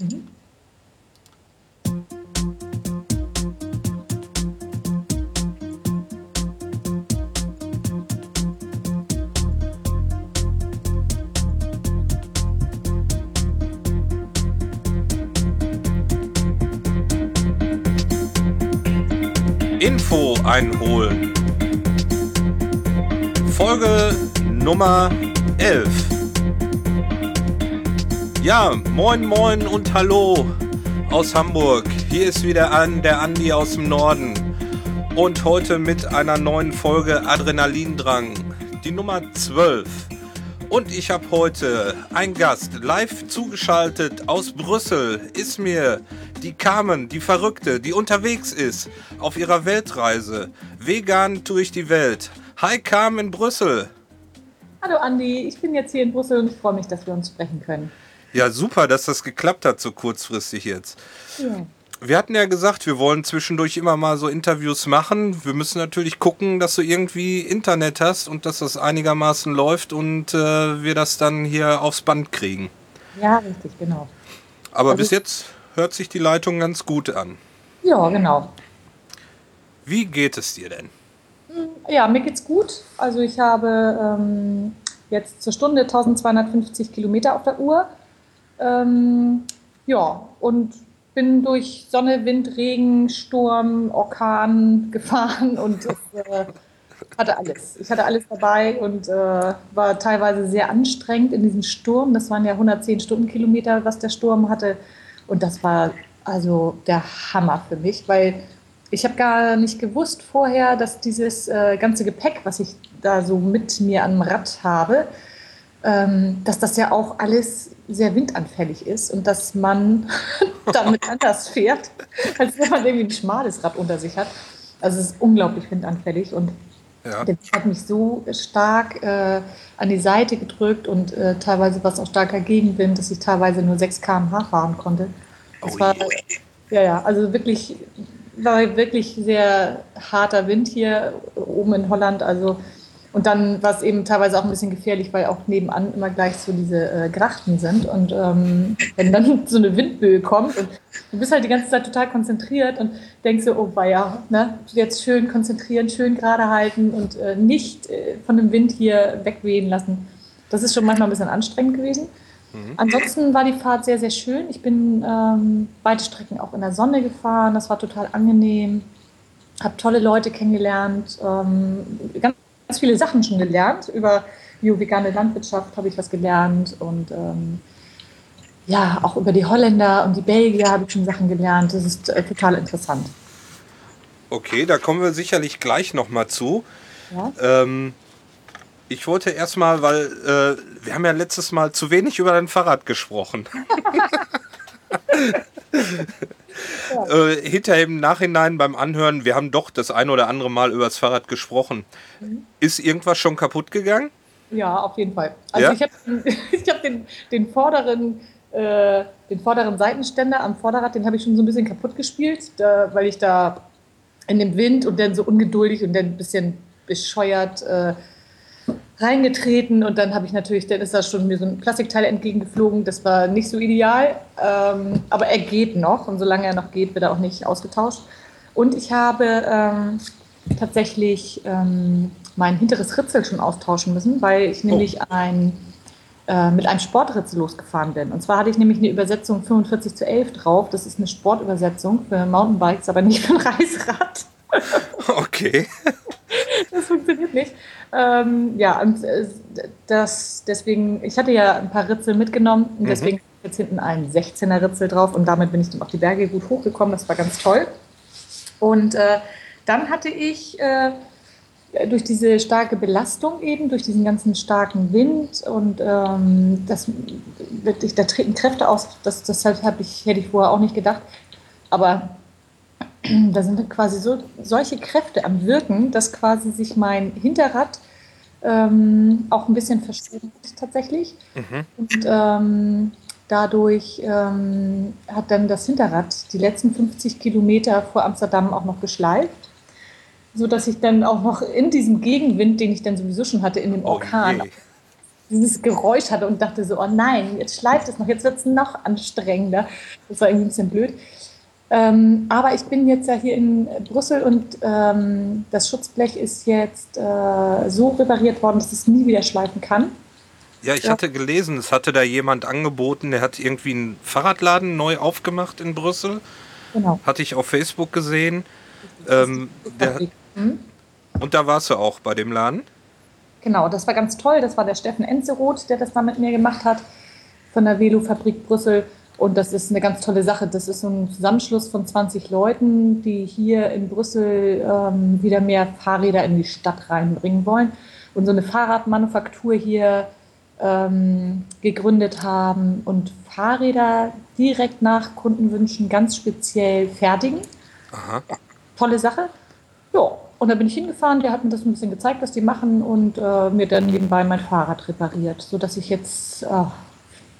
Mhm. Info einholen. Folge Nummer 11. Ja, moin moin und hallo aus Hamburg. Hier ist wieder an der Andi aus dem Norden. Und heute mit einer neuen Folge Adrenalindrang. Die Nummer 12. Und ich habe heute einen Gast live zugeschaltet aus Brüssel. Ist mir die Carmen, die Verrückte, die unterwegs ist auf ihrer Weltreise. Vegan durch die Welt. Hi Carmen in Brüssel. Hallo Andi, ich bin jetzt hier in Brüssel und ich freue mich, dass wir uns sprechen können. Ja, super, dass das geklappt hat so kurzfristig jetzt. Ja. Wir hatten ja gesagt, wir wollen zwischendurch immer mal so Interviews machen. Wir müssen natürlich gucken, dass du irgendwie Internet hast und dass das einigermaßen läuft und äh, wir das dann hier aufs Band kriegen. Ja, richtig, genau. Aber also bis jetzt hört sich die Leitung ganz gut an. Ja, genau. Wie geht es dir denn? Hm, ja, mir geht's gut. Also ich habe ähm, jetzt zur Stunde 1250 Kilometer auf der Uhr. Ähm, ja, und bin durch Sonne, Wind, Regen, Sturm, Orkan gefahren und es, äh, hatte alles. Ich hatte alles dabei und äh, war teilweise sehr anstrengend in diesem Sturm. Das waren ja 110 Stundenkilometer, was der Sturm hatte. Und das war also der Hammer für mich, weil ich habe gar nicht gewusst vorher, dass dieses äh, ganze Gepäck, was ich da so mit mir am Rad habe, dass das ja auch alles sehr windanfällig ist und dass man damit anders fährt, als wenn man irgendwie ein schmales Rad unter sich hat. Also es ist unglaublich windanfällig und ja. der hat mich so stark äh, an die Seite gedrückt und äh, teilweise war es auch starker Gegenwind, dass ich teilweise nur 6 km/h fahren konnte. Das oh war, ja, ja, also wirklich, war wirklich sehr harter Wind hier oben in Holland. Also und dann war es eben teilweise auch ein bisschen gefährlich, weil auch nebenan immer gleich so diese äh, Grachten sind. Und ähm, wenn dann so eine Windböe kommt und du bist halt die ganze Zeit total konzentriert und denkst so, oh weia, ne? jetzt schön konzentrieren, schön gerade halten und äh, nicht äh, von dem Wind hier wegwehen lassen. Das ist schon manchmal ein bisschen anstrengend gewesen. Mhm. Ansonsten war die Fahrt sehr, sehr schön. Ich bin ähm, beide Strecken auch in der Sonne gefahren. Das war total angenehm. Habe tolle Leute kennengelernt. Ähm, ganz ganz viele Sachen schon gelernt. Über biovegane Landwirtschaft habe ich was gelernt und ähm, ja, auch über die Holländer und die Belgier habe ich schon Sachen gelernt. Das ist äh, total interessant. Okay, da kommen wir sicherlich gleich nochmal zu. Ja? Ähm, ich wollte erstmal, weil äh, wir haben ja letztes Mal zu wenig über dein Fahrrad gesprochen. ja. äh, hinterher im Nachhinein beim Anhören, wir haben doch das ein oder andere Mal über das Fahrrad gesprochen. Mhm. Ist irgendwas schon kaputt gegangen? Ja, auf jeden Fall. Also ja? ich habe ich hab den, den vorderen äh, den vorderen Seitenständer am Vorderrad, den habe ich schon so ein bisschen kaputt gespielt, da, weil ich da in dem Wind und dann so ungeduldig und dann ein bisschen bescheuert äh, reingetreten und dann habe ich natürlich, dann ist da schon mir so ein Plastikteil entgegengeflogen. Das war nicht so ideal, ähm, aber er geht noch und solange er noch geht, wird er auch nicht ausgetauscht. Und ich habe ähm, tatsächlich ähm, mein hinteres Ritzel schon austauschen müssen, weil ich nämlich oh. ein, äh, mit einem Sportritzel losgefahren bin. Und zwar hatte ich nämlich eine Übersetzung 45 zu 11 drauf. Das ist eine Sportübersetzung für Mountainbikes, aber nicht für ein Reiserad. Okay. Das funktioniert nicht. Ähm, ja, und äh, das, deswegen, ich hatte ja ein paar Ritzel mitgenommen und mhm. deswegen jetzt hinten ein 16er Ritzel drauf und damit bin ich dann auf die Berge gut hochgekommen. Das war ganz toll. Und äh, dann hatte ich äh, durch diese starke Belastung eben, durch diesen ganzen starken Wind und ähm, das, da treten Kräfte aus, das, das hab ich, hätte ich vorher auch nicht gedacht. Aber da sind quasi so, solche Kräfte am Wirken, dass quasi sich mein Hinterrad ähm, auch ein bisschen verschoben hat tatsächlich. Mhm. Und ähm, dadurch ähm, hat dann das Hinterrad die letzten 50 Kilometer vor Amsterdam auch noch geschleift, sodass ich dann auch noch in diesem Gegenwind, den ich dann sowieso schon hatte, in dem oh Orkan, oh dieses Geräusch hatte und dachte so, oh nein, jetzt schleift es noch, jetzt wird es noch anstrengender. Das war irgendwie ein bisschen blöd. Ähm, aber ich bin jetzt ja hier in Brüssel und ähm, das Schutzblech ist jetzt äh, so repariert worden, dass es nie wieder schleifen kann. Ja, ich ja. hatte gelesen, es hatte da jemand angeboten, der hat irgendwie einen Fahrradladen neu aufgemacht in Brüssel. Genau. Hatte ich auf Facebook gesehen. Ähm, der, hm? Und da warst du auch bei dem Laden? Genau, das war ganz toll. Das war der Steffen Enzeroth, der das da mit mir gemacht hat, von der Velofabrik Brüssel. Und das ist eine ganz tolle Sache. Das ist so ein Zusammenschluss von 20 Leuten, die hier in Brüssel ähm, wieder mehr Fahrräder in die Stadt reinbringen wollen und so eine Fahrradmanufaktur hier ähm, gegründet haben und Fahrräder direkt nach Kundenwünschen ganz speziell fertigen. Aha. Tolle Sache. Ja, und da bin ich hingefahren, der hat mir das ein bisschen gezeigt, was die machen und äh, mir dann nebenbei mein Fahrrad repariert, sodass ich jetzt äh,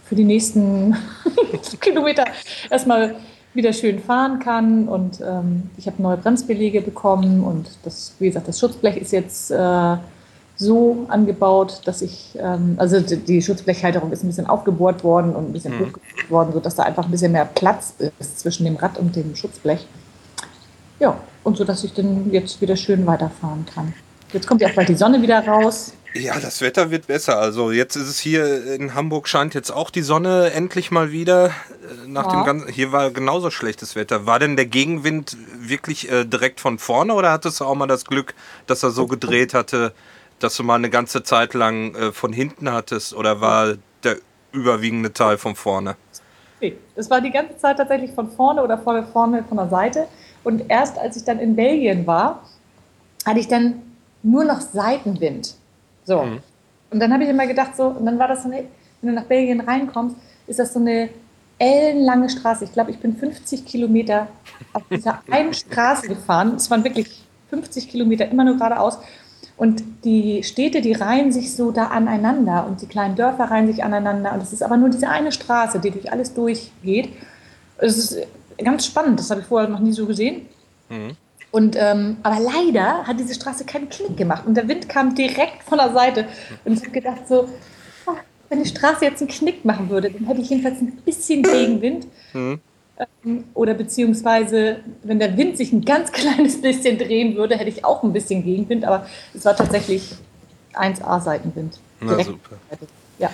für die nächsten Kilometer erstmal wieder schön fahren kann. Und ähm, ich habe neue Bremsbeläge bekommen und das, wie gesagt, das Schutzblech ist jetzt äh, so angebaut, dass ich, ähm, also die Schutzblechhalterung ist ein bisschen aufgebohrt worden und ein bisschen mhm. hochgebohrt worden, sodass da einfach ein bisschen mehr Platz ist zwischen dem Rad und dem Schutzblech. Ja, und so, dass ich dann jetzt wieder schön weiterfahren kann. Jetzt kommt ja auch bald die Sonne wieder raus. Ja, das Wetter wird besser. Also jetzt ist es hier in Hamburg scheint jetzt auch die Sonne endlich mal wieder. Äh, nach ja. dem ganzen, hier war genauso schlechtes Wetter. War denn der Gegenwind wirklich äh, direkt von vorne oder hattest du auch mal das Glück, dass er so gedreht hatte, dass du mal eine ganze Zeit lang äh, von hinten hattest oder war der überwiegende Teil von vorne? Nee, das war die ganze Zeit tatsächlich von vorne oder von vorne von der Seite. Und erst als ich dann in Belgien war, hatte ich dann nur noch Seitenwind. So. Mhm. Und dann habe ich immer gedacht, so, und dann war das so eine, wenn du nach Belgien reinkommst, ist das so eine ellenlange Straße. Ich glaube, ich bin 50 Kilometer auf dieser einen Straße gefahren. Es waren wirklich 50 Kilometer immer nur geradeaus. Und die Städte, die reihen sich so da aneinander und die kleinen Dörfer reihen sich aneinander. Und es ist aber nur diese eine Straße, die durch alles durchgeht. Es ist ganz spannend, das habe ich vorher noch nie so gesehen. Mhm. Und, ähm, aber leider hat diese Straße keinen Knick gemacht und der Wind kam direkt von der Seite. Und ich habe gedacht, so, ah, wenn die Straße jetzt einen Knick machen würde, dann hätte ich jedenfalls ein bisschen Gegenwind. Mhm. Ähm, oder beziehungsweise, wenn der Wind sich ein ganz kleines bisschen drehen würde, hätte ich auch ein bisschen Gegenwind. Aber es war tatsächlich 1A-Seitenwind. Na super. Ja,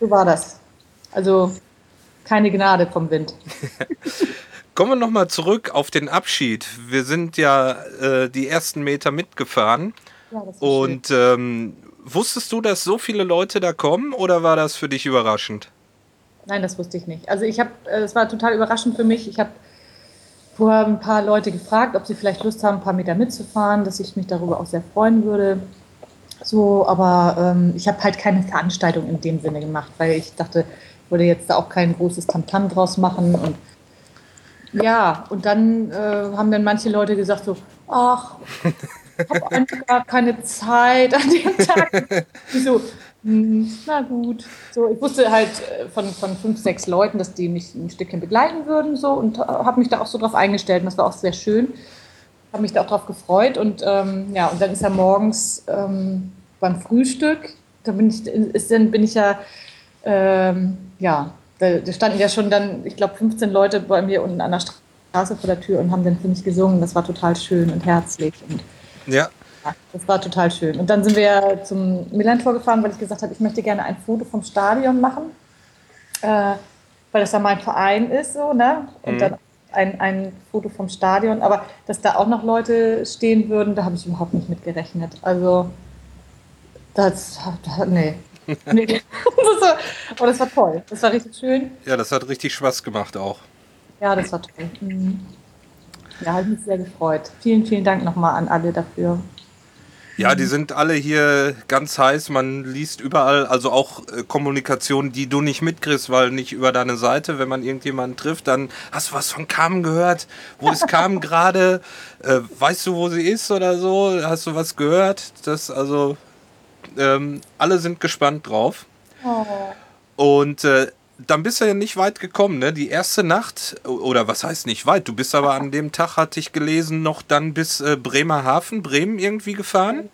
so war das. Also keine Gnade vom Wind. Kommen wir nochmal zurück auf den Abschied. Wir sind ja äh, die ersten Meter mitgefahren. Ja, das Und ähm, wusstest du, dass so viele Leute da kommen oder war das für dich überraschend? Nein, das wusste ich nicht. Also ich habe, äh, es war total überraschend für mich. Ich habe vorher ein paar Leute gefragt, ob sie vielleicht Lust haben, ein paar Meter mitzufahren, dass ich mich darüber auch sehr freuen würde. So, aber ähm, ich habe halt keine Veranstaltung in dem Sinne gemacht, weil ich dachte, ich würde jetzt da auch kein großes Tamtam draus machen und ja, und dann äh, haben dann manche Leute gesagt so, ach, ich habe einfach gar keine Zeit an dem Tag. Ich so, hm, na gut. So, ich wusste halt äh, von, von fünf, sechs Leuten, dass die mich ein Stückchen begleiten würden so und habe mich da auch so drauf eingestellt und das war auch sehr schön. Habe mich da auch drauf gefreut und ähm, ja, und dann ist er morgens ähm, beim Frühstück, da bin ich, ist, dann bin ich ja, ähm, ja, da, da standen ja schon dann, ich glaube, 15 Leute bei mir unten an der Straße vor der Tür und haben dann für mich gesungen. Das war total schön und herzlich. Und ja. ja. Das war total schön. Und dann sind wir zum Millantor gefahren, weil ich gesagt habe, ich möchte gerne ein Foto vom Stadion machen, äh, weil das ja mein Verein ist, so, ne? Und mhm. dann ein, ein Foto vom Stadion. Aber dass da auch noch Leute stehen würden, da habe ich überhaupt nicht mit gerechnet. Also, das, das nee, nee. das war, aber das war toll. Das war richtig schön. Ja, das hat richtig Spaß gemacht auch. Ja, das war toll. Mhm. Ja, habe mich sehr gefreut. Vielen, vielen Dank nochmal an alle dafür. Ja, die sind alle hier ganz heiß. Man liest überall, also auch äh, Kommunikation, die du nicht mitkriegst, weil nicht über deine Seite, wenn man irgendjemanden trifft, dann hast du was von Carmen gehört. Wo ist Carmen gerade? Äh, weißt du, wo sie ist oder so? Hast du was gehört? Das also ähm, alle sind gespannt drauf. Oh. Und äh, dann bist du ja nicht weit gekommen, ne? Die erste Nacht, oder was heißt nicht weit? Du bist aber an dem Tag, hatte ich gelesen, noch dann bis äh, Bremerhaven, Bremen irgendwie gefahren?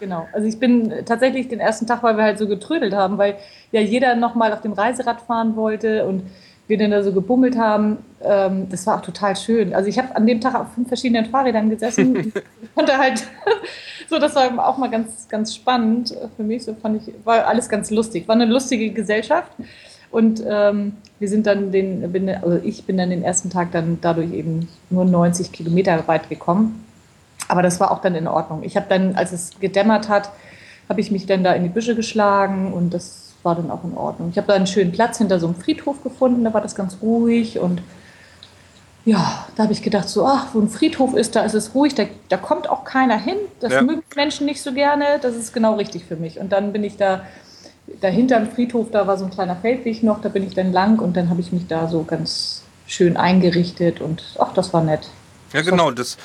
Genau. Also ich bin tatsächlich den ersten Tag, weil wir halt so getrödelt haben, weil ja jeder nochmal auf dem Reiserad fahren wollte und wir dann da so gebummelt haben. Ähm, das war auch total schön. Also ich habe an dem Tag auf fünf verschiedenen Fahrrädern gesessen. ich konnte halt so, das war auch mal ganz, ganz spannend für mich. So fand ich, war alles ganz lustig. War eine lustige Gesellschaft. Und ähm, wir sind dann den, bin, also ich bin dann den ersten Tag dann dadurch eben nur 90 Kilometer weit gekommen. Aber das war auch dann in Ordnung. Ich habe dann, als es gedämmert hat, habe ich mich dann da in die Büsche geschlagen und das war dann auch in Ordnung. Ich habe da einen schönen Platz hinter so einem Friedhof gefunden, da war das ganz ruhig und ja, da habe ich gedacht, so, ach, wo ein Friedhof ist, da ist es ruhig, da, da kommt auch keiner hin. Das ja. mögen Menschen nicht so gerne, das ist genau richtig für mich. Und dann bin ich da dahinter im Friedhof, da war so ein kleiner Feldweg noch, da bin ich dann lang und dann habe ich mich da so ganz schön eingerichtet und ach, das war nett. Ja, genau, das,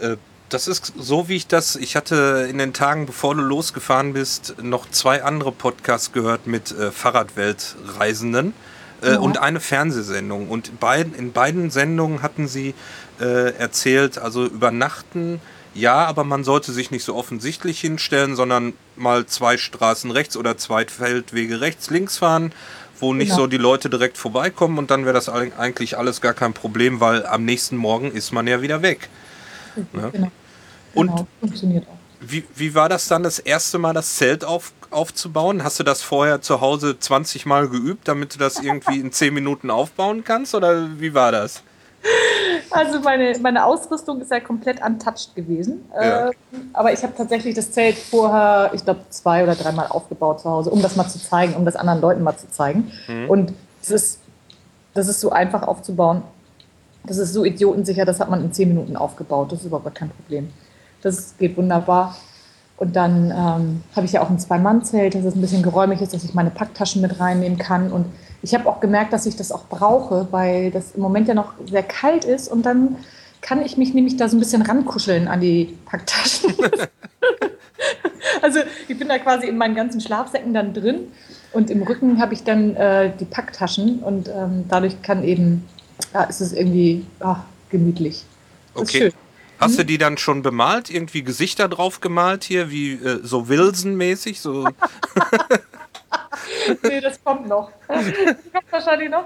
äh, das ist so, wie ich das, ich hatte in den Tagen, bevor du losgefahren bist, noch zwei andere Podcasts gehört mit äh, Fahrradweltreisenden äh, ja. und eine Fernsehsendung. Und beid, in beiden Sendungen hatten sie äh, erzählt, also übernachten ja, aber man sollte sich nicht so offensichtlich hinstellen, sondern mal zwei Straßen rechts oder zwei Feldwege rechts, links fahren, wo nicht genau. so die Leute direkt vorbeikommen und dann wäre das eigentlich alles gar kein Problem, weil am nächsten Morgen ist man ja wieder weg. Ne? Und genau. funktioniert auch. Wie, wie war das dann das erste Mal, das Zelt auf, aufzubauen? Hast du das vorher zu Hause 20 Mal geübt, damit du das irgendwie in 10 Minuten aufbauen kannst? Oder wie war das? Also meine, meine Ausrüstung ist ja komplett untouched gewesen. Ja. Äh, aber ich habe tatsächlich das Zelt vorher, ich glaube, zwei oder dreimal aufgebaut zu Hause, um das mal zu zeigen, um das anderen Leuten mal zu zeigen. Mhm. Und es ist, das ist so einfach aufzubauen. Das ist so idiotensicher, das hat man in zehn Minuten aufgebaut. Das ist überhaupt kein Problem. Das geht wunderbar. Und dann ähm, habe ich ja auch ein Zwei-Mann-Zelt, das ist ein bisschen geräumig ist, dass ich meine Packtaschen mit reinnehmen kann. Und ich habe auch gemerkt, dass ich das auch brauche, weil das im Moment ja noch sehr kalt ist und dann kann ich mich nämlich da so ein bisschen rankuscheln an die Packtaschen. also ich bin da quasi in meinen ganzen Schlafsäcken dann drin und im Rücken habe ich dann äh, die Packtaschen und ähm, dadurch kann eben, ja, ist es irgendwie ach, gemütlich. Das okay. Hast du mhm. die dann schon bemalt? Irgendwie Gesichter drauf gemalt hier, wie äh, so Wilson-mäßig? So. nee, das kommt noch. Das kommt wahrscheinlich noch.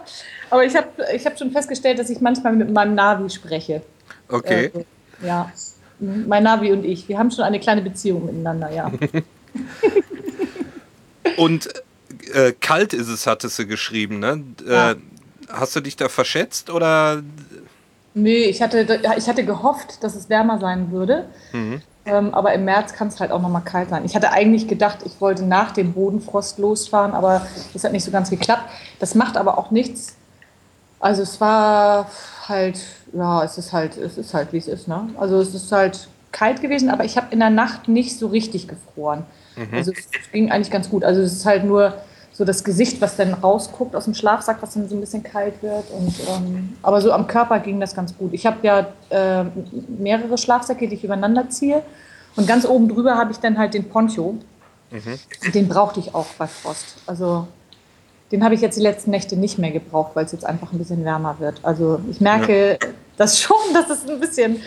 Aber ich habe ich hab schon festgestellt, dass ich manchmal mit meinem Navi spreche. Okay. Äh, ja. Mein Navi und ich. Wir haben schon eine kleine Beziehung miteinander, ja. und äh, kalt ist es, hattest du geschrieben, ne? Äh, ja. Hast du dich da verschätzt oder? Nee, ich hatte, ich hatte gehofft, dass es wärmer sein würde. Mhm. Ähm, aber im März kann es halt auch nochmal kalt sein. Ich hatte eigentlich gedacht, ich wollte nach dem Bodenfrost losfahren, aber das hat nicht so ganz geklappt. Das macht aber auch nichts. Also es war halt, ja, es ist halt, es ist halt, wie es ist. Ne? Also es ist halt kalt gewesen, aber ich habe in der Nacht nicht so richtig gefroren. Mhm. Also es ging eigentlich ganz gut. Also es ist halt nur so das Gesicht, was dann rausguckt aus dem Schlafsack, was dann so ein bisschen kalt wird. Und, ähm, aber so am Körper ging das ganz gut. Ich habe ja äh, mehrere Schlafsäcke, die ich übereinander ziehe. Und ganz oben drüber habe ich dann halt den Poncho. Mhm. Den brauchte ich auch bei Frost. Also den habe ich jetzt die letzten Nächte nicht mehr gebraucht, weil es jetzt einfach ein bisschen wärmer wird. Also ich merke ja. das schon, dass es ein bisschen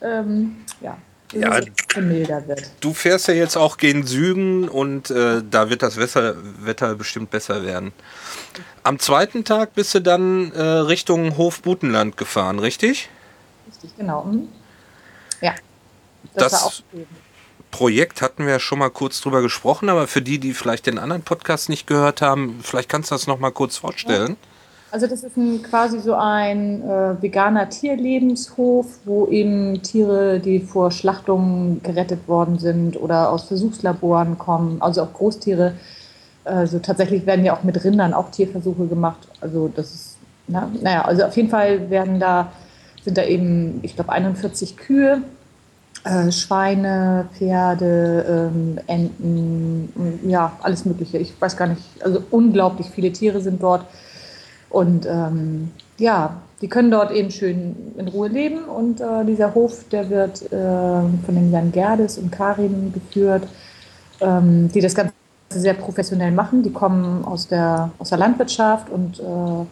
ähm, ja, ja, milder wird. Du fährst ja jetzt auch gen Süden und äh, da wird das Wetter, Wetter bestimmt besser werden. Am zweiten Tag bist du dann äh, Richtung Hofbutenland gefahren, richtig? Richtig, genau. Mhm. Ja. Das, das Projekt hatten wir ja schon mal kurz drüber gesprochen, aber für die, die vielleicht den anderen Podcast nicht gehört haben, vielleicht kannst du das noch mal kurz vorstellen. Ja. Also das ist ein, quasi so ein äh, veganer Tierlebenshof, wo eben Tiere, die vor Schlachtungen gerettet worden sind oder aus Versuchslaboren kommen, also auch Großtiere. Also tatsächlich werden ja auch mit Rindern auch Tierversuche gemacht. Also das ist, na, naja, also auf jeden Fall werden da, sind da eben, ich glaube, 41 Kühe, äh, Schweine, Pferde, ähm, Enten, ja, alles Mögliche. Ich weiß gar nicht, also unglaublich viele Tiere sind dort. Und ähm, ja, die können dort eben schön in Ruhe leben. Und äh, dieser Hof, der wird äh, von den Jan Gerdes und Karin geführt, ähm, die das Ganze sehr professionell machen. Die kommen aus der, aus der Landwirtschaft und äh,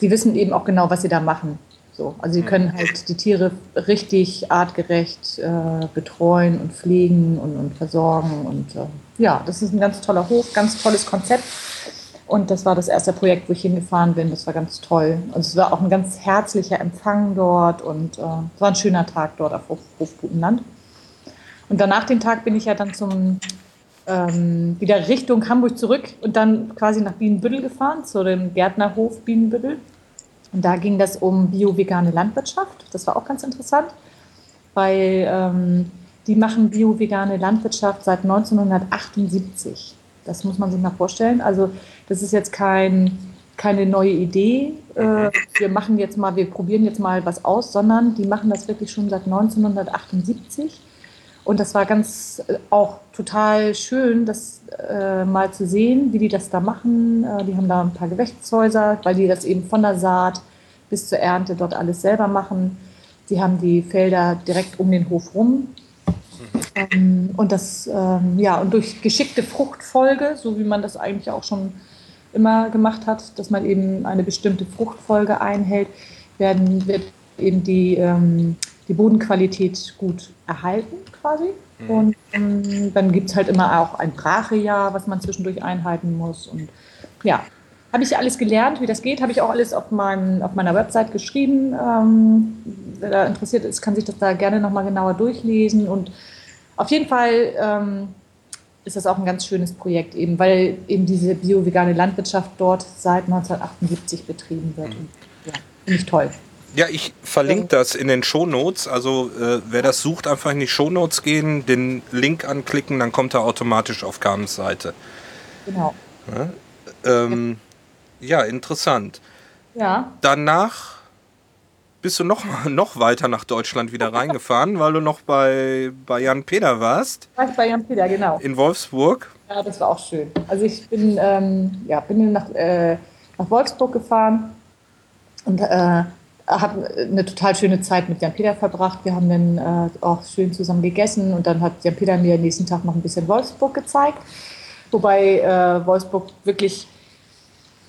die wissen eben auch genau, was sie da machen. So, also sie können halt die Tiere richtig artgerecht äh, betreuen und pflegen und, und versorgen. Und äh, ja, das ist ein ganz toller Hof, ganz tolles Konzept. Und das war das erste Projekt, wo ich hingefahren bin. Das war ganz toll. Und es war auch ein ganz herzlicher Empfang dort und äh, es war ein schöner Tag dort auf Hof, Hofbutenland. Und danach den Tag bin ich ja dann zum ähm, wieder Richtung Hamburg zurück und dann quasi nach Bienenbüttel gefahren, zu dem Gärtnerhof Bienenbüttel. Und da ging das um bio-vegane Landwirtschaft. Das war auch ganz interessant, weil ähm, die machen bio-vegane Landwirtschaft seit 1978. Das muss man sich mal vorstellen. Also das ist jetzt kein, keine neue Idee. Äh, wir machen jetzt mal, wir probieren jetzt mal was aus, sondern die machen das wirklich schon seit 1978. Und das war ganz äh, auch total schön, das äh, mal zu sehen, wie die das da machen. Äh, die haben da ein paar Gewächshäuser, weil die das eben von der Saat bis zur Ernte dort alles selber machen. Die haben die Felder direkt um den Hof rum. Ähm, und das, ähm, ja, und durch geschickte Fruchtfolge, so wie man das eigentlich auch schon immer gemacht hat, dass man eben eine bestimmte Fruchtfolge einhält, werden, wird eben die, ähm, die Bodenqualität gut erhalten quasi. Mhm. Und ähm, dann gibt es halt immer auch ein Brachejahr, was man zwischendurch einhalten muss. Und ja, habe ich alles gelernt, wie das geht, habe ich auch alles auf, mein, auf meiner Website geschrieben. Ähm, wer da interessiert ist, kann sich das da gerne nochmal genauer durchlesen. Und auf jeden Fall ähm, ist das auch ein ganz schönes Projekt, eben weil eben diese bio-vegane Landwirtschaft dort seit 1978 betrieben wird. Mhm. ja, finde ich toll. Ja, ich verlinke das in den Shownotes. Also äh, wer das sucht, einfach in die Shownotes gehen, den Link anklicken, dann kommt er automatisch auf Carmens Seite. Genau. Ja, ähm, ja, interessant. Ja. Danach bist du noch, noch weiter nach Deutschland wieder reingefahren, weil du noch bei, bei Jan Peter warst. War ich bei Jan Peter, genau. In Wolfsburg. Ja, das war auch schön. Also ich bin, ähm, ja, bin nach, äh, nach Wolfsburg gefahren und äh, habe eine total schöne Zeit mit Jan-Peter verbracht. Wir haben dann äh, auch schön zusammen gegessen und dann hat Jan-Peter mir am nächsten Tag noch ein bisschen Wolfsburg gezeigt. Wobei äh, Wolfsburg wirklich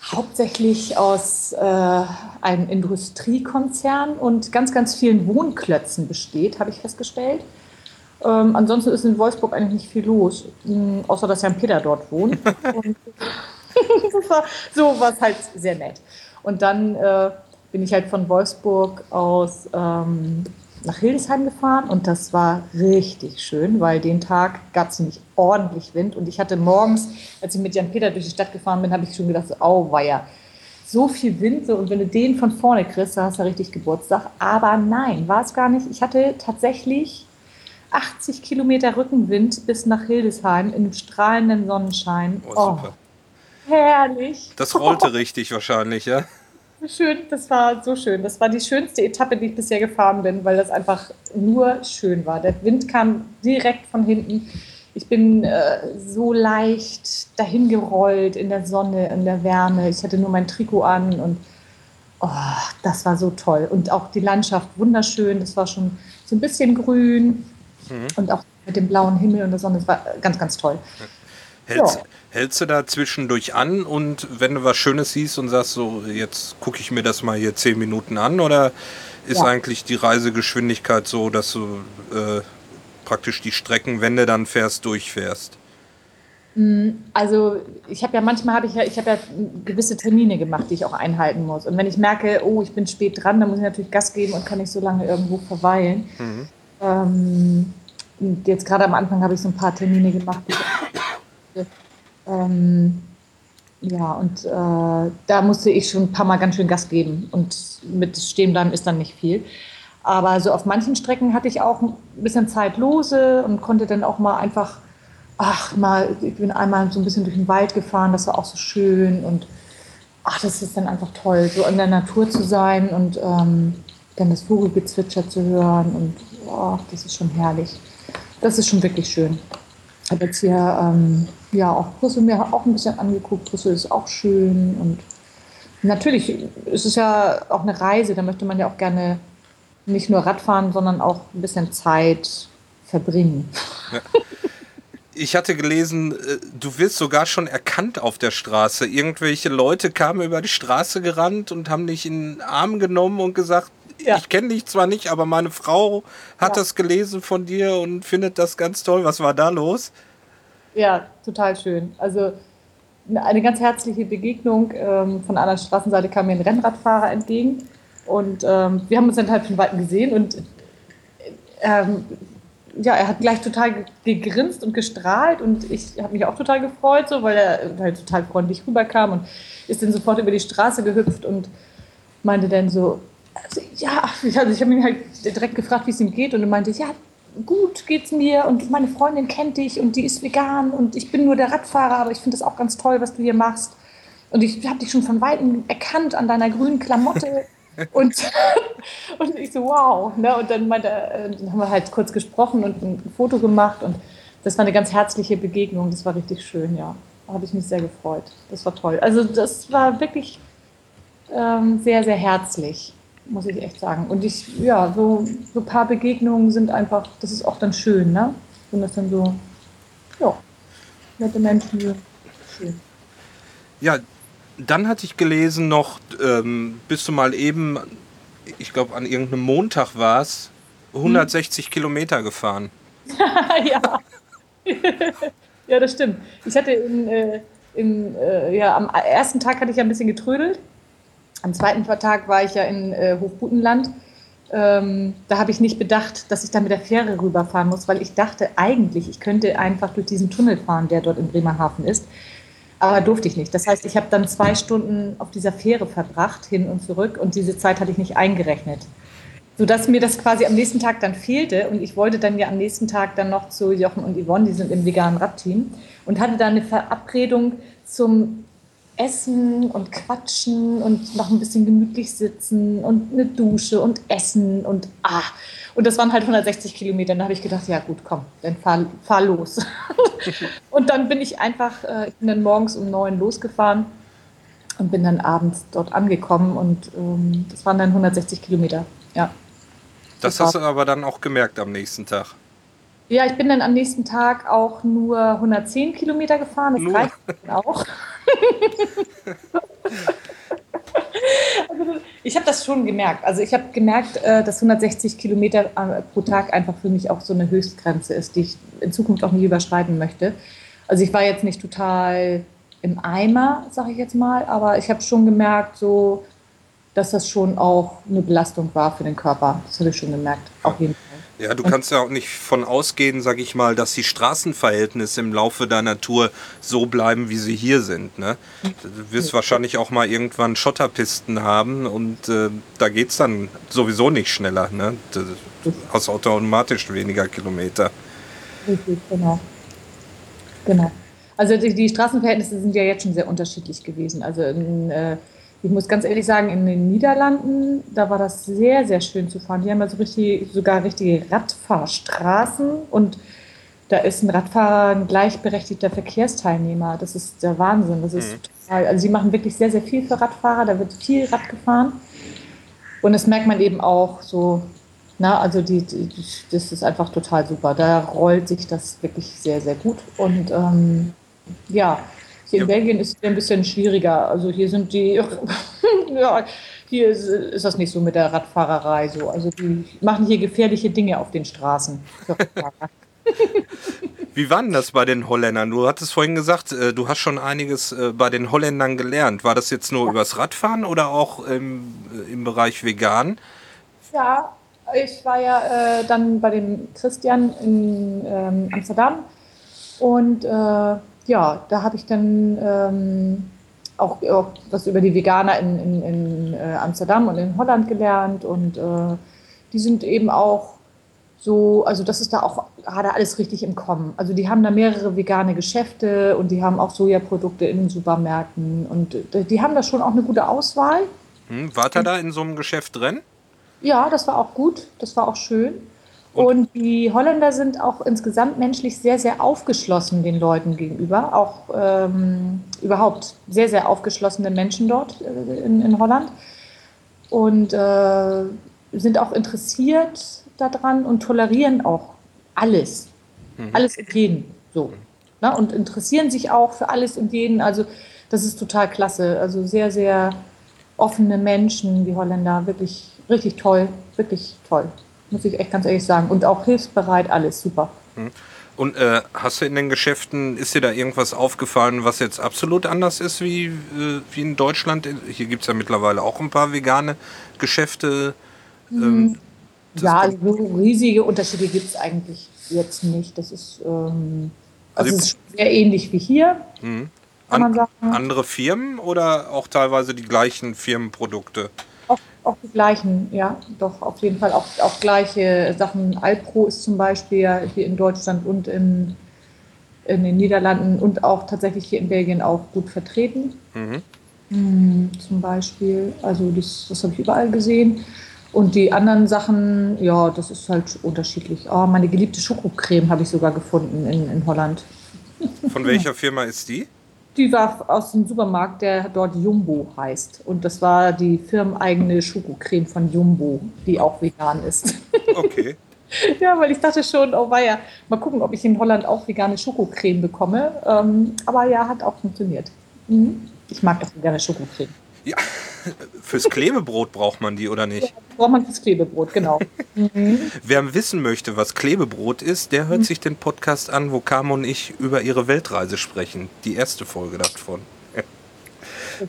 hauptsächlich aus äh, einem Industriekonzern und ganz, ganz vielen Wohnklötzen besteht, habe ich festgestellt. Ähm, ansonsten ist in Wolfsburg eigentlich nicht viel los, mh, außer dass Jan-Peter dort wohnt. und das war, so war es halt sehr nett. Und dann äh, bin ich halt von Wolfsburg aus ähm, nach Hildesheim gefahren und das war richtig schön, weil den Tag gab es nämlich ordentlich Wind und ich hatte morgens, als ich mit Jan-Peter durch die Stadt gefahren bin, habe ich schon gedacht, so, auweia, so viel Wind so, und wenn du den von vorne kriegst, dann hast du richtig Geburtstag. Aber nein, war es gar nicht. Ich hatte tatsächlich 80 Kilometer Rückenwind bis nach Hildesheim in strahlenden Sonnenschein. Oh, super. Oh, herrlich. Das rollte richtig wahrscheinlich, ja? Schön, das war so schön. Das war die schönste Etappe, die ich bisher gefahren bin, weil das einfach nur schön war. Der Wind kam direkt von hinten. Ich bin äh, so leicht dahin gerollt in der Sonne, in der Wärme. Ich hatte nur mein Trikot an und oh, das war so toll. Und auch die Landschaft wunderschön. Das war schon so ein bisschen grün mhm. und auch mit dem blauen Himmel und der Sonne. Das war ganz, ganz toll. Hältst, ja hältst du da zwischendurch an und wenn du was Schönes siehst und sagst, so jetzt gucke ich mir das mal hier zehn Minuten an oder ist ja. eigentlich die Reisegeschwindigkeit so, dass du äh, praktisch die Strecken, wenn du dann fährst, durchfährst? Mm, also ich habe ja manchmal habe ich ja ich habe ja gewisse Termine gemacht, die ich auch einhalten muss. Und wenn ich merke, oh, ich bin spät dran, dann muss ich natürlich Gas geben und kann nicht so lange irgendwo verweilen. Mhm. Ähm, jetzt gerade am Anfang habe ich so ein paar Termine gemacht, die ähm, ja, und äh, da musste ich schon ein paar Mal ganz schön Gas geben. Und mit Stehenbleiben ist dann nicht viel. Aber so auf manchen Strecken hatte ich auch ein bisschen Zeit lose und konnte dann auch mal einfach, ach, mal, ich bin einmal so ein bisschen durch den Wald gefahren, das war auch so schön. Und ach, das ist dann einfach toll, so in der Natur zu sein und ähm, dann das Vogelgezwitscher zu hören. Und oh, das ist schon herrlich. Das ist schon wirklich schön. Habe jetzt hier ähm, ja, auch Brüssel mir auch ein bisschen angeguckt. Brüssel ist auch schön und natürlich ist es ja auch eine Reise, da möchte man ja auch gerne nicht nur Radfahren, sondern auch ein bisschen Zeit verbringen. Ich hatte gelesen, äh, du wirst sogar schon erkannt auf der Straße. Irgendwelche Leute kamen über die Straße gerannt und haben dich in den Arm genommen und gesagt, ja. ich kenne dich zwar nicht, aber meine Frau hat ja. das gelesen von dir und findet das ganz toll. Was war da los? Ja, total schön. Also eine ganz herzliche Begegnung. Ähm, von einer Straßenseite kam mir ein Rennradfahrer entgegen und ähm, wir haben uns dann halt von Weitem gesehen und ähm, ja, er hat gleich total gegrinst und gestrahlt und ich habe mich auch total gefreut, so, weil er halt total freundlich rüberkam und ist dann sofort über die Straße gehüpft und meinte dann so, also, ja, ich, also ich habe ihn halt direkt gefragt, wie es ihm geht und er meinte, ja, gut geht's mir und meine Freundin kennt dich und die ist vegan und ich bin nur der Radfahrer, aber ich finde das auch ganz toll, was du hier machst. Und ich habe dich schon von Weitem erkannt an deiner grünen Klamotte. und, und ich so, wow. Ne? Und dann, meinte, äh, dann haben wir halt kurz gesprochen und ein Foto gemacht und das war eine ganz herzliche Begegnung. Das war richtig schön, ja. Da habe ich mich sehr gefreut. Das war toll. Also das war wirklich ähm, sehr, sehr herzlich muss ich echt sagen. Und ich, ja, so, so ein paar Begegnungen sind einfach, das ist auch dann schön, ne? Wenn das dann so, ja, nette Menschen sind. Schön. Ja, dann hatte ich gelesen noch, ähm, bist du mal eben, ich glaube an irgendeinem Montag war es, 160 hm. Kilometer gefahren. ja. ja, das stimmt. Ich hatte in, äh, in, äh, ja, am ersten Tag hatte ich ja ein bisschen getrödelt am zweiten Tag war ich ja in äh, Hofbutenland. Ähm, da habe ich nicht bedacht, dass ich da mit der Fähre rüberfahren muss, weil ich dachte eigentlich, ich könnte einfach durch diesen Tunnel fahren, der dort in Bremerhaven ist. Aber durfte ich nicht. Das heißt, ich habe dann zwei Stunden auf dieser Fähre verbracht, hin und zurück, und diese Zeit hatte ich nicht eingerechnet. Sodass mir das quasi am nächsten Tag dann fehlte. Und ich wollte dann ja am nächsten Tag dann noch zu Jochen und Yvonne, die sind im veganen Radteam, und hatte da eine Verabredung zum Essen und Quatschen und noch ein bisschen gemütlich sitzen und eine Dusche und Essen und ah. Und das waren halt 160 Kilometer. Da habe ich gedacht, ja gut, komm, dann fahr, fahr los. und dann bin ich einfach, äh, ich bin dann morgens um neun losgefahren und bin dann abends dort angekommen und ähm, das waren dann 160 Kilometer, ja. Das, das hast du aber dann auch gemerkt am nächsten Tag. Ja, ich bin dann am nächsten Tag auch nur 110 Kilometer gefahren. Das nur. reicht auch. ich habe das schon gemerkt. Also ich habe gemerkt, äh, dass 160 Kilometer äh, pro Tag einfach für mich auch so eine Höchstgrenze ist, die ich in Zukunft auch nie überschreiten möchte. Also ich war jetzt nicht total im Eimer, sage ich jetzt mal, aber ich habe schon gemerkt, so, dass das schon auch eine Belastung war für den Körper. Das habe ich schon gemerkt, auf jeden Fall. Ja, du kannst ja auch nicht von ausgehen, sag ich mal, dass die Straßenverhältnisse im Laufe deiner Tour so bleiben, wie sie hier sind. Ne? Du wirst wahrscheinlich auch mal irgendwann Schotterpisten haben und äh, da geht es dann sowieso nicht schneller. Ne? Du hast automatisch weniger Kilometer. Richtig, genau. Genau. Also die, die, Straßenverhältnisse sind ja jetzt schon sehr unterschiedlich gewesen. Also in, äh, ich muss ganz ehrlich sagen, in den Niederlanden, da war das sehr, sehr schön zu fahren. Die haben also richtig, sogar richtige Radfahrstraßen und da ist ein Radfahrer ein gleichberechtigter Verkehrsteilnehmer. Das ist der Wahnsinn. Das ist mhm. total, also sie machen wirklich sehr, sehr viel für Radfahrer. Da wird viel Rad gefahren. Und das merkt man eben auch so, na, also die, die, das ist einfach total super. Da rollt sich das wirklich sehr, sehr gut. Und ähm, ja, hier ja. in Belgien ist es ein bisschen schwieriger. Also hier sind die, ja, hier ist, ist, das nicht so mit der Radfahrerei so. Also die machen hier gefährliche Dinge auf den Straßen. Wie war denn das bei den Holländern? Du hattest vorhin gesagt, äh, du hast schon einiges äh, bei den Holländern gelernt. War das jetzt nur ja. übers Radfahren oder auch im, äh, im Bereich vegan? Ja, ich war ja äh, dann bei dem Christian in ähm, Amsterdam und äh, ja, da habe ich dann ähm, auch, auch, was über die Veganer in, in, in äh, Amsterdam und in Holland gelernt und äh, die sind eben auch so, also das ist da auch gerade alles richtig im Kommen. Also die haben da mehrere vegane Geschäfte und die haben auch Sojaprodukte in den Supermärkten und äh, die haben da schon auch eine gute Auswahl. Hm, ihr da in so einem Geschäft drin? Ja, das war auch gut, das war auch schön. Und die Holländer sind auch insgesamt menschlich sehr, sehr aufgeschlossen den Leuten gegenüber. Auch ähm, überhaupt sehr, sehr aufgeschlossene Menschen dort äh, in, in, Holland. Und äh, sind auch interessiert daran und tolerieren auch alles. Mhm. Alles und jeden. So. Na, und interessieren sich auch für alles und jeden. Also, das ist total klasse. Also, sehr, sehr offene Menschen, die Holländer, wirklich richtig toll, wirklich toll, muss ich echt ganz ehrlich sagen. Und auch hilfsbereit, alles super. Hm. Und äh, hast du in den Geschäften, ist dir da irgendwas aufgefallen, was jetzt absolut anders ist wie, äh, wie in Deutschland? Hier gibt es ja mittlerweile auch ein paar vegane Geschäfte. Ähm, ja, also so riesige Unterschiede gibt es eigentlich jetzt nicht. Das ist, ähm, also, also ist sehr ähnlich wie hier. Mhm. An, andere Firmen oder auch teilweise die gleichen Firmenprodukte? Auch, die gleichen, ja, doch, auf jeden Fall. Auch, auch gleiche Sachen. Alpro ist zum Beispiel hier in Deutschland und in, in den Niederlanden und auch tatsächlich hier in Belgien auch gut vertreten. Mhm. Hm, zum Beispiel, also das, das habe ich überall gesehen. Und die anderen Sachen, ja, das ist halt unterschiedlich. Oh, meine geliebte Schokocreme habe ich sogar gefunden in, in Holland. Von welcher Firma ist die? Die war aus dem Supermarkt, der dort Jumbo heißt. Und das war die firmeneigene Schokocreme von Jumbo, die auch vegan ist. Okay. ja, weil ich dachte schon, oh weia, mal gucken, ob ich in Holland auch vegane Schokocreme bekomme. Ähm, aber ja, hat auch funktioniert. Mhm. Ich mag das vegane Schokocreme. Ja, fürs Klebebrot braucht man die, oder nicht? Ja, braucht man fürs Klebebrot, genau. Mhm. Wer wissen möchte, was Klebebrot ist, der hört mhm. sich den Podcast an, wo Carmen und ich über ihre Weltreise sprechen. Die erste Folge davon.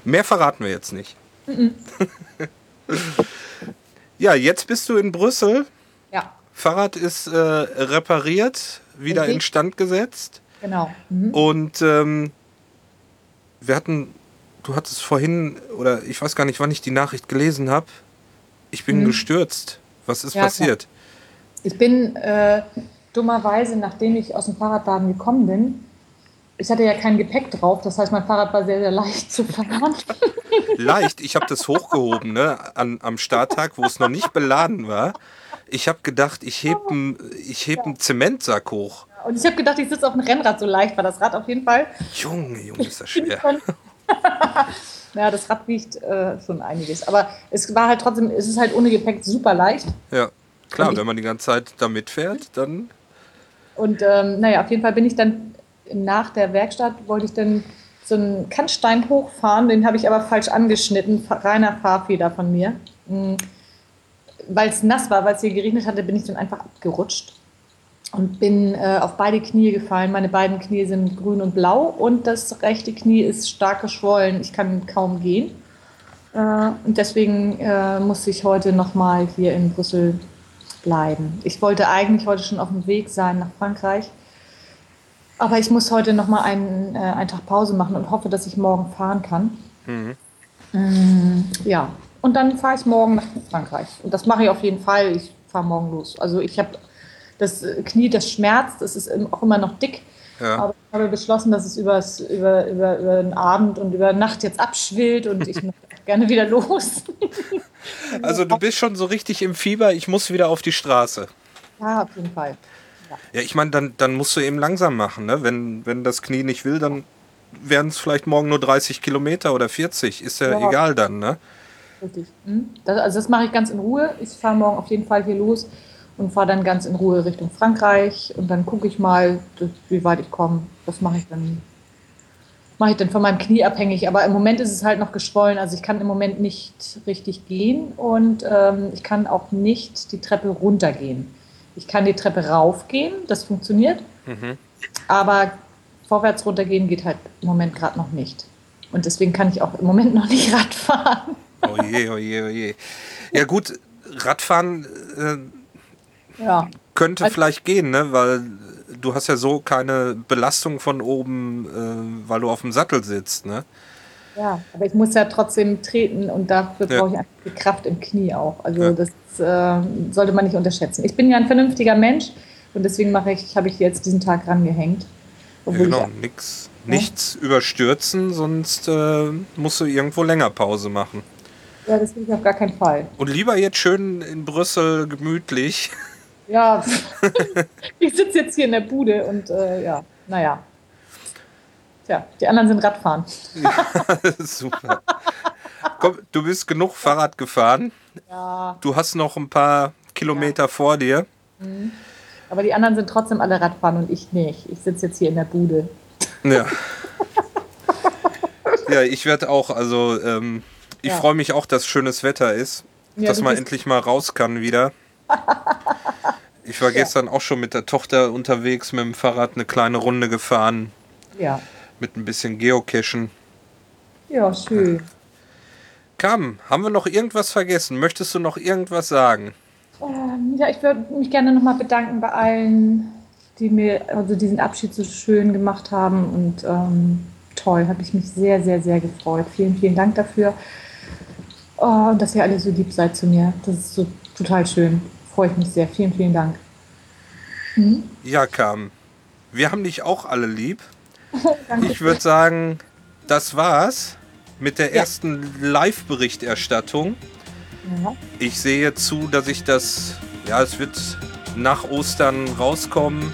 Mehr verraten wir jetzt nicht. Mhm. ja, jetzt bist du in Brüssel. Ja. Fahrrad ist äh, repariert, wieder okay. instand gesetzt. Genau. Mhm. Und ähm, wir hatten du hattest vorhin, oder ich weiß gar nicht, wann ich die Nachricht gelesen habe. Ich bin mhm. gestürzt. Was ist ja, passiert? Klar. Ich bin äh, dummerweise, nachdem ich aus dem Fahrradladen gekommen bin, ich hatte ja kein Gepäck drauf, das heißt, mein Fahrrad war sehr, sehr leicht zu fahren. Leicht? Ich habe das hochgehoben, ne? An, am Starttag, wo es noch nicht beladen war. Ich habe gedacht, ich hebe einen ich heb ja. Zementsack hoch. Und ich habe gedacht, ich sitze auf einem Rennrad, so leicht war das Rad auf jeden Fall. Junge, Junge, ist das schwer. ja, das Rad wiegt äh, schon einiges. Aber es war halt trotzdem, es ist halt ohne Gepäck super leicht. Ja, klar, wenn man die ganze Zeit da mitfährt, dann. Und ähm, naja, auf jeden Fall bin ich dann nach der Werkstatt, wollte ich dann so einen Kannstein hochfahren, den habe ich aber falsch angeschnitten, reiner Fahrfehler von mir. Mhm. Weil es nass war, weil es hier geregnet hatte, bin ich dann einfach abgerutscht und bin äh, auf beide Knie gefallen. Meine beiden Knie sind grün und blau und das rechte Knie ist stark geschwollen. Ich kann kaum gehen. Äh, und deswegen äh, musste ich heute nochmal hier in Brüssel bleiben. Ich wollte eigentlich heute schon auf dem Weg sein nach Frankreich. Aber ich muss heute nochmal einen, äh, einen Tag Pause machen und hoffe, dass ich morgen fahren kann. Mhm. Mm, ja, und dann fahre ich morgen nach Frankreich. Und das mache ich auf jeden Fall. Ich fahre morgen los. Also ich habe das Knie, das schmerzt, es ist auch immer noch dick. Ja. Aber ich habe beschlossen, dass es übers, über, über, über den Abend und über Nacht jetzt abschwillt und ich möchte gerne wieder los. also du bist schon so richtig im Fieber, ich muss wieder auf die Straße. Ja, auf jeden Fall. Ja, ja ich meine, dann, dann musst du eben langsam machen. Ne? Wenn, wenn das Knie nicht will, dann werden es vielleicht morgen nur 30 Kilometer oder 40. Ist ja, ja. egal dann, ne? Richtig. Mhm. Das, also das mache ich ganz in Ruhe. Ich fahre morgen auf jeden Fall hier los und fahre dann ganz in Ruhe Richtung Frankreich und dann gucke ich mal, wie weit ich komme. Das mache ich dann mache ich dann von meinem Knie abhängig. Aber im Moment ist es halt noch geschwollen. Also ich kann im Moment nicht richtig gehen und ähm, ich kann auch nicht die Treppe runtergehen. Ich kann die Treppe raufgehen, das funktioniert. Mhm. Aber vorwärts runtergehen geht halt im Moment gerade noch nicht. Und deswegen kann ich auch im Moment noch nicht Rad fahren. Oh je, oh je, oh je. Ja gut, Radfahren äh, ja. Könnte also, vielleicht gehen, ne? weil du hast ja so keine Belastung von oben, äh, weil du auf dem Sattel sitzt. Ne? Ja, aber ich muss ja trotzdem treten und dafür ja. brauche ich einfach die Kraft im Knie auch. Also ja. das äh, sollte man nicht unterschätzen. Ich bin ja ein vernünftiger Mensch und deswegen mache ich, habe ich jetzt diesen Tag rangehängt. Ja, genau, ich, nix, nichts überstürzen, sonst äh, musst du irgendwo länger Pause machen. Ja, das will ich auf gar keinen Fall. Und lieber jetzt schön in Brüssel gemütlich. Ja, ich sitze jetzt hier in der Bude und äh, ja, naja. Tja, die anderen sind Radfahren. ja, super. Komm, du bist genug Fahrrad gefahren. Ja. Du hast noch ein paar Kilometer ja. vor dir. Mhm. Aber die anderen sind trotzdem alle Radfahren und ich nicht. Ich sitze jetzt hier in der Bude. Ja. ja, ich werde auch, also ähm, Ich Ja. freue mich auch, dass schönes Wetter ist, dass man endlich mal raus kann wieder. Ich war Ja. gestern auch schon mit der Tochter unterwegs, mit dem Fahrrad eine kleine Runde gefahren, Ja. mit ein bisschen Geocachen. Ja, schön. Kam, haben wir noch irgendwas vergessen? Möchtest du noch irgendwas sagen? Ähm, ja, ich würde mich gerne nochmal bedanken bei allen, die mir also diesen Abschied so schön gemacht haben. Und ähm, toll, habe ich mich sehr, sehr, sehr gefreut. Vielen, vielen Dank dafür. Oh, und dass ihr alle so lieb seid zu mir. Das ist so total schön. Freue ich mich sehr. Vielen, vielen Dank. Ja, Kam, wir haben dich auch alle lieb. Ich würde sagen, das war's mit der Ja. ersten Live-Berichterstattung. Ja. Ich sehe zu, dass ich das, ja, es wird nach Ostern rauskommen.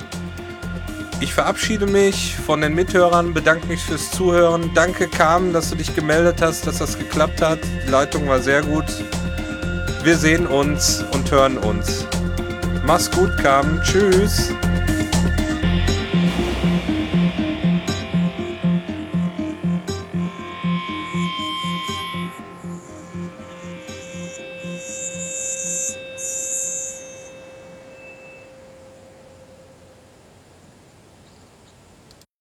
Ich verabschiede mich von den Mithörern, bedanke mich fürs Zuhören. Danke, Carmen, dass du dich gemeldet hast, dass das geklappt hat. Die Leitung war sehr gut. Wir sehen uns und hören uns. Mach's gut, Carmen. Tschüss.